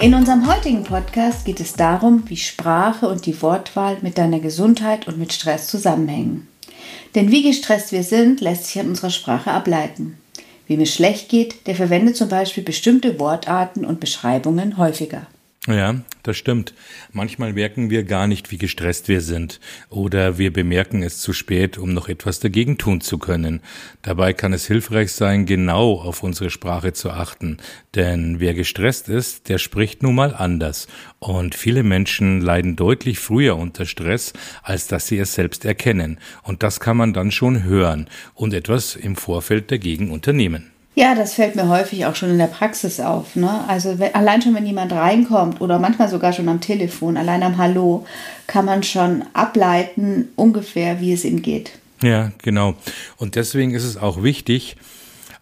In unserem heutigen Podcast geht es darum, wie Sprache und die Wortwahl mit deiner Gesundheit und mit Stress zusammenhängen. Denn wie gestresst wir sind, lässt sich an unserer Sprache ableiten. Wem es schlecht geht, der verwendet zum Beispiel bestimmte Wortarten und Beschreibungen häufiger. Ja, das stimmt. Manchmal merken wir gar nicht, wie gestresst wir sind. Oder wir bemerken es zu spät, um noch etwas dagegen tun zu können. Dabei kann es hilfreich sein, genau auf unsere Sprache zu achten. Denn wer gestresst ist, der spricht nun mal anders. Und viele Menschen leiden deutlich früher unter Stress, als dass sie es selbst erkennen. Und das kann man dann schon hören und etwas im Vorfeld dagegen unternehmen. Ja, das fällt mir häufig auch schon in der Praxis auf. Ne? Also wenn, allein schon, wenn jemand reinkommt oder manchmal sogar schon am Telefon, allein am Hallo, kann man schon ableiten ungefähr, wie es ihm geht. Ja, genau. Und deswegen ist es auch wichtig,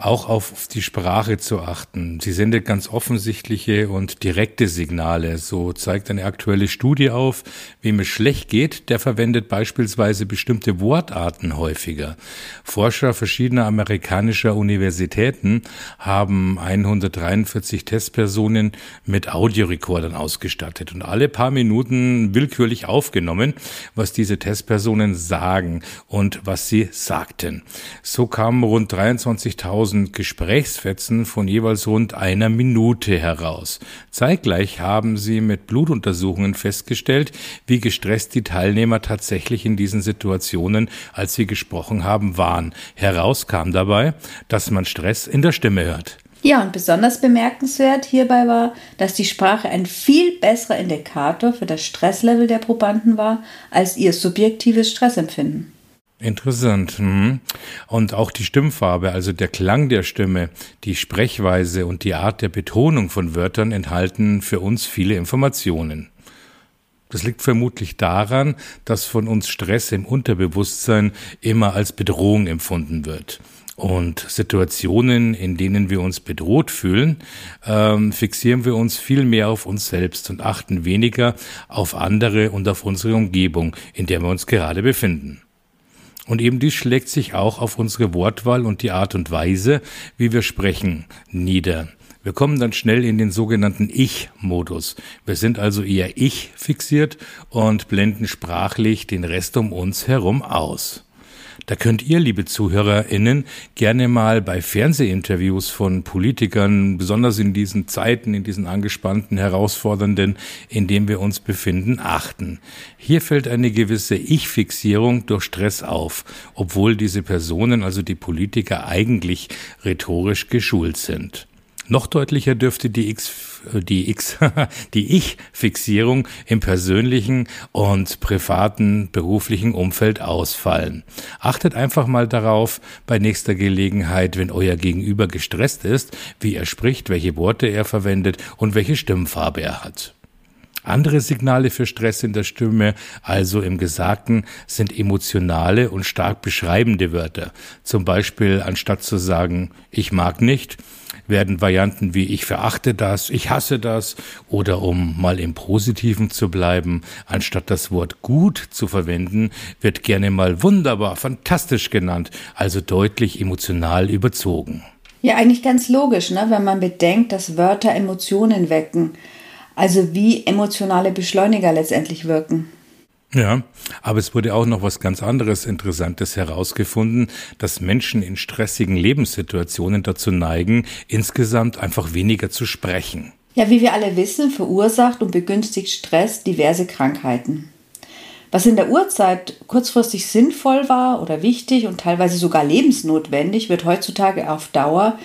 auch auf die Sprache zu achten. Sie sendet ganz offensichtliche und direkte Signale. So zeigt eine aktuelle Studie auf, wem es schlecht geht, der verwendet beispielsweise bestimmte Wortarten häufiger. Forscher verschiedener amerikanischer Universitäten haben 143 Testpersonen mit Audiorekordern ausgestattet und alle paar Minuten willkürlich aufgenommen, was diese Testpersonen sagen und was sie sagten. So kamen rund 23.000 1000 Gesprächsfetzen von jeweils rund einer Minute heraus. Zeitgleich haben sie mit Blutuntersuchungen festgestellt, wie gestresst die Teilnehmer tatsächlich in diesen Situationen, als sie gesprochen haben, waren. Heraus kam dabei, dass man Stress in der Stimme hört. Ja, und besonders bemerkenswert hierbei war, dass die Sprache ein viel besserer Indikator für das Stresslevel der Probanden war als ihr subjektives Stressempfinden. Interessant. Hm. Und auch die Stimmfarbe, also der Klang der Stimme, die Sprechweise und die Art der Betonung von Wörtern enthalten für uns viele Informationen. Das liegt vermutlich daran, dass von uns Stress im Unterbewusstsein immer als Bedrohung empfunden wird. Und Situationen, in denen wir uns bedroht fühlen, ähm, fixieren wir uns viel mehr auf uns selbst und achten weniger auf andere und auf unsere Umgebung, in der wir uns gerade befinden. Und eben dies schlägt sich auch auf unsere Wortwahl und die Art und Weise, wie wir sprechen, nieder. Wir kommen dann schnell in den sogenannten Ich-Modus. Wir sind also eher Ich fixiert und blenden sprachlich den Rest um uns herum aus. Da könnt ihr, liebe ZuhörerInnen, gerne mal bei Fernsehinterviews von Politikern, besonders in diesen Zeiten, in diesen angespannten, herausfordernden, in denen wir uns befinden, achten. Hier fällt eine gewisse Ich-Fixierung durch Stress auf, obwohl diese Personen, also die Politiker, eigentlich rhetorisch geschult sind. Noch deutlicher dürfte die X, die X, die Ich-Fixierung im persönlichen und privaten beruflichen Umfeld ausfallen. Achtet einfach mal darauf, bei nächster Gelegenheit, wenn euer Gegenüber gestresst ist, wie er spricht, welche Worte er verwendet und welche Stimmfarbe er hat. Andere Signale für Stress in der Stimme, also im Gesagten, sind emotionale und stark beschreibende Wörter. Zum Beispiel anstatt zu sagen, ich mag nicht, werden Varianten wie ich verachte das, ich hasse das oder um mal im Positiven zu bleiben, anstatt das Wort gut zu verwenden, wird gerne mal wunderbar, fantastisch genannt, also deutlich emotional überzogen. Ja, eigentlich ganz logisch, ne, wenn man bedenkt, dass Wörter Emotionen wecken, also wie emotionale Beschleuniger letztendlich wirken. Ja, aber es wurde auch noch was ganz anderes Interessantes herausgefunden, dass Menschen in stressigen Lebenssituationen dazu neigen, insgesamt einfach weniger zu sprechen. Ja, wie wir alle wissen, verursacht und begünstigt Stress diverse Krankheiten. Was in der Urzeit kurzfristig sinnvoll war oder wichtig und teilweise sogar lebensnotwendig, wird heutzutage auf Dauer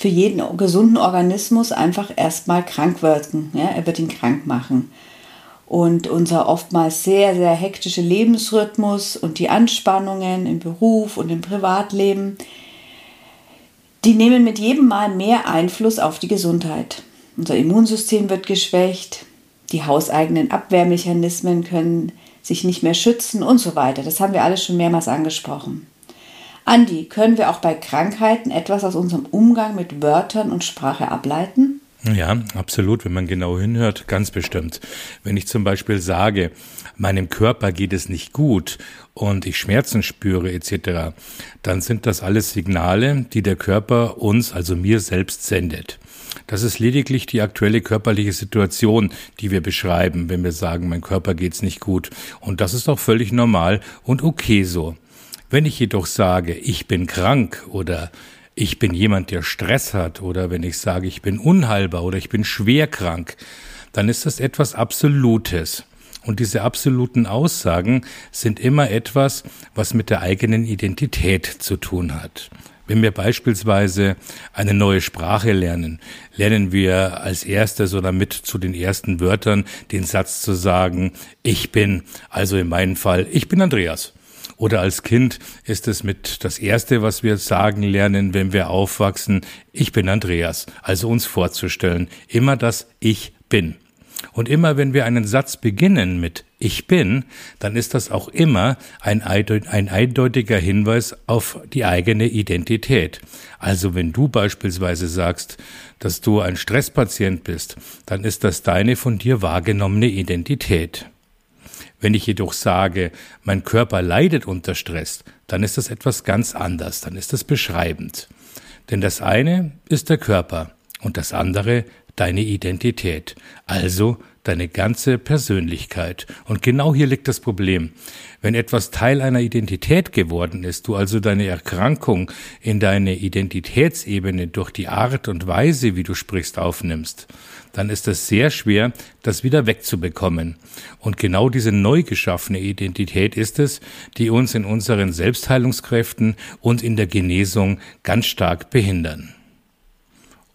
für jeden gesunden Organismus einfach erstmal krank wirken. Ja, er wird ihn krank machen und unser oftmals sehr, sehr hektische Lebensrhythmus und die Anspannungen im Beruf und im Privatleben, die nehmen mit jedem Mal mehr Einfluss auf die Gesundheit. Unser Immunsystem wird geschwächt, die hauseigenen Abwehrmechanismen können sich nicht mehr schützen und so weiter. Das haben wir alles schon mehrmals angesprochen. Andi, können wir auch bei Krankheiten etwas aus unserem Umgang mit Wörtern und Sprache ableiten? Ja, absolut, wenn man genau hinhört, ganz bestimmt. Wenn ich zum Beispiel sage, meinem Körper geht es nicht gut und ich Schmerzen spüre etc., dann sind das alles Signale, die der Körper uns, also mir selbst sendet. Das ist lediglich die aktuelle körperliche Situation, die wir beschreiben, wenn wir sagen, mein Körper geht's nicht gut. Und das ist auch völlig normal und okay so. Wenn ich jedoch sage, ich bin krank oder ich bin jemand, der Stress hat oder wenn ich sage, ich bin unheilbar oder ich bin schwer krank, dann ist das etwas Absolutes. Und diese absoluten Aussagen sind immer etwas, was mit der eigenen Identität zu tun hat. Wenn wir beispielsweise eine neue Sprache lernen, lernen wir als erstes oder mit zu den ersten Wörtern den Satz zu sagen, ich bin, also in meinem Fall, ich bin Andreas. Oder als Kind ist es mit das Erste, was wir sagen lernen, wenn wir aufwachsen, ich bin Andreas. Also uns vorzustellen, immer das Ich bin. Und immer wenn wir einen Satz beginnen mit Ich bin, dann ist das auch immer ein, ein eindeutiger Hinweis auf die eigene Identität. Also wenn du beispielsweise sagst, dass du ein Stresspatient bist, dann ist das deine von dir wahrgenommene Identität. Wenn ich jedoch sage, mein Körper leidet unter Stress, dann ist das etwas ganz anders, dann ist das beschreibend. Denn das eine ist der Körper und das andere deine Identität, also deine ganze Persönlichkeit. Und genau hier liegt das Problem. Wenn etwas Teil einer Identität geworden ist, du also deine Erkrankung in deine Identitätsebene durch die Art und Weise, wie du sprichst, aufnimmst, dann ist es sehr schwer, das wieder wegzubekommen. Und genau diese neu geschaffene Identität ist es, die uns in unseren Selbstheilungskräften und in der Genesung ganz stark behindern.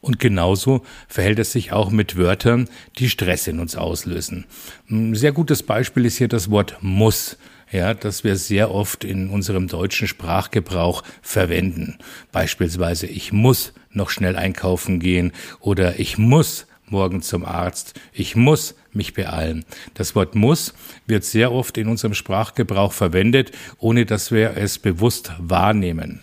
Und genauso verhält es sich auch mit Wörtern, die Stress in uns auslösen. Ein sehr gutes Beispiel ist hier das Wort muss ja, das wir sehr oft in unserem deutschen Sprachgebrauch verwenden. Beispielsweise, ich muss noch schnell einkaufen gehen oder ich muss morgen zum Arzt, ich muss mich beeilen. Das Wort muss wird sehr oft in unserem Sprachgebrauch verwendet, ohne dass wir es bewusst wahrnehmen.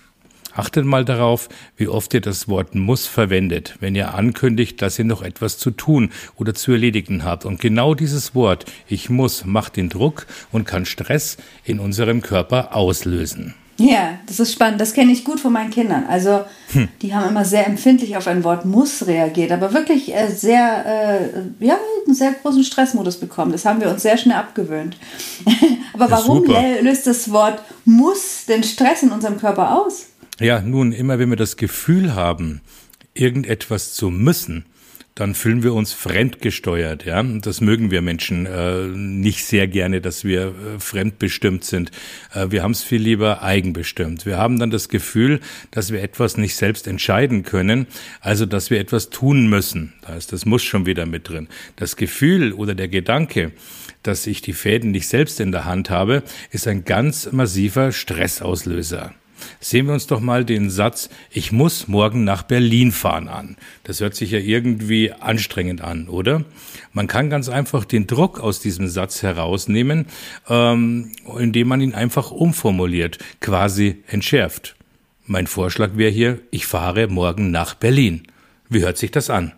Achtet mal darauf, wie oft ihr das Wort muss verwendet, wenn ihr ankündigt, dass ihr noch etwas zu tun oder zu erledigen habt. Und genau dieses Wort, ich muss, macht den Druck und kann Stress in unserem Körper auslösen. Ja, das ist spannend. Das kenne ich gut von meinen Kindern. Also, hm. die haben immer sehr empfindlich auf ein Wort muss reagiert, aber wirklich äh, sehr, äh, ja, einen sehr großen Stressmodus bekommen. Das haben wir uns sehr schnell abgewöhnt. aber warum löst das Wort muss den Stress in unserem Körper aus? Ja, nun, immer wenn wir das Gefühl haben, irgendetwas zu müssen, dann fühlen wir uns fremdgesteuert, ja. Das mögen wir Menschen äh, nicht sehr gerne, dass wir äh, fremdbestimmt sind. Äh, wir haben es viel lieber eigenbestimmt. Wir haben dann das Gefühl, dass wir etwas nicht selbst entscheiden können, also dass wir etwas tun müssen. Da ist das muss schon wieder mit drin. Das Gefühl oder der Gedanke, dass ich die Fäden nicht selbst in der Hand habe, ist ein ganz massiver Stressauslöser. Sehen wir uns doch mal den Satz, ich muss morgen nach Berlin fahren an. Das hört sich ja irgendwie anstrengend an, oder? Man kann ganz einfach den Druck aus diesem Satz herausnehmen, ähm, indem man ihn einfach umformuliert, quasi entschärft. Mein Vorschlag wäre hier, ich fahre morgen nach Berlin. Wie hört sich das an?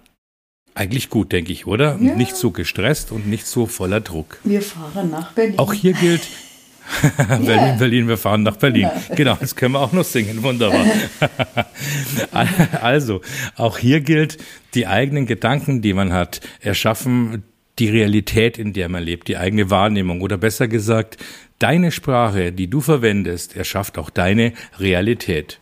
Eigentlich gut, denke ich, oder? Ja. Nicht so gestresst und nicht so voller Druck. Wir fahren nach Berlin. Auch hier gilt, yeah. Berlin, wir fahren nach Berlin. Ja. Genau, das können wir auch noch singen. Wunderbar. also, auch hier gilt, die eigenen Gedanken, die man hat, erschaffen die Realität, in der man lebt, die eigene Wahrnehmung oder besser gesagt, deine Sprache, die du verwendest, erschafft auch deine Realität.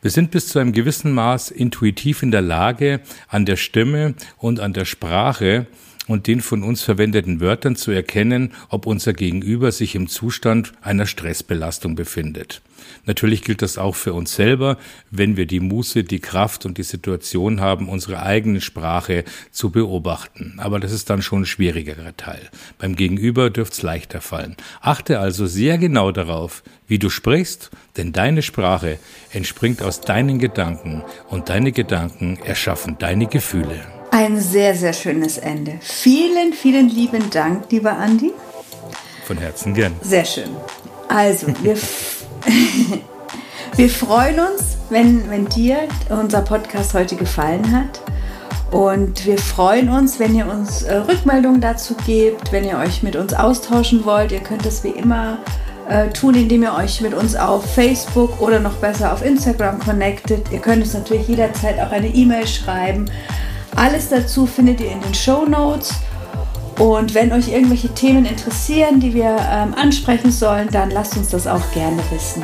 Wir sind bis zu einem gewissen Maß intuitiv in der Lage, an der Stimme und an der Sprache und den von uns verwendeten Wörtern zu erkennen, ob unser Gegenüber sich im Zustand einer Stressbelastung befindet. Natürlich gilt das auch für uns selber, wenn wir die Muße, die Kraft und die Situation haben, unsere eigene Sprache zu beobachten. Aber das ist dann schon ein schwierigerer Teil. Beim Gegenüber dürfte es leichter fallen. Achte also sehr genau darauf, wie du sprichst, denn deine Sprache entspringt aus deinen Gedanken und deine Gedanken erschaffen deine Gefühle. Ein sehr, sehr schönes Ende. Vielen, vielen lieben Dank, lieber Andi. Von Herzen gern. Sehr schön. Also, wir, wir freuen uns, wenn, wenn dir unser Podcast heute gefallen hat. Und wir freuen uns, wenn ihr uns äh, Rückmeldungen dazu gebt, wenn ihr euch mit uns austauschen wollt. Ihr könnt das wie immer äh, tun, indem ihr euch mit uns auf Facebook oder noch besser auf Instagram connectet. Ihr könnt uns natürlich jederzeit auch eine E-Mail schreiben. Alles dazu findet ihr in den Show Notes. Und wenn euch irgendwelche Themen interessieren, die wir ähm, ansprechen sollen, dann lasst uns das auch gerne wissen.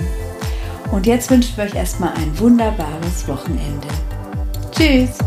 Und jetzt wünschen wir euch erstmal ein wunderbares Wochenende. Tschüss!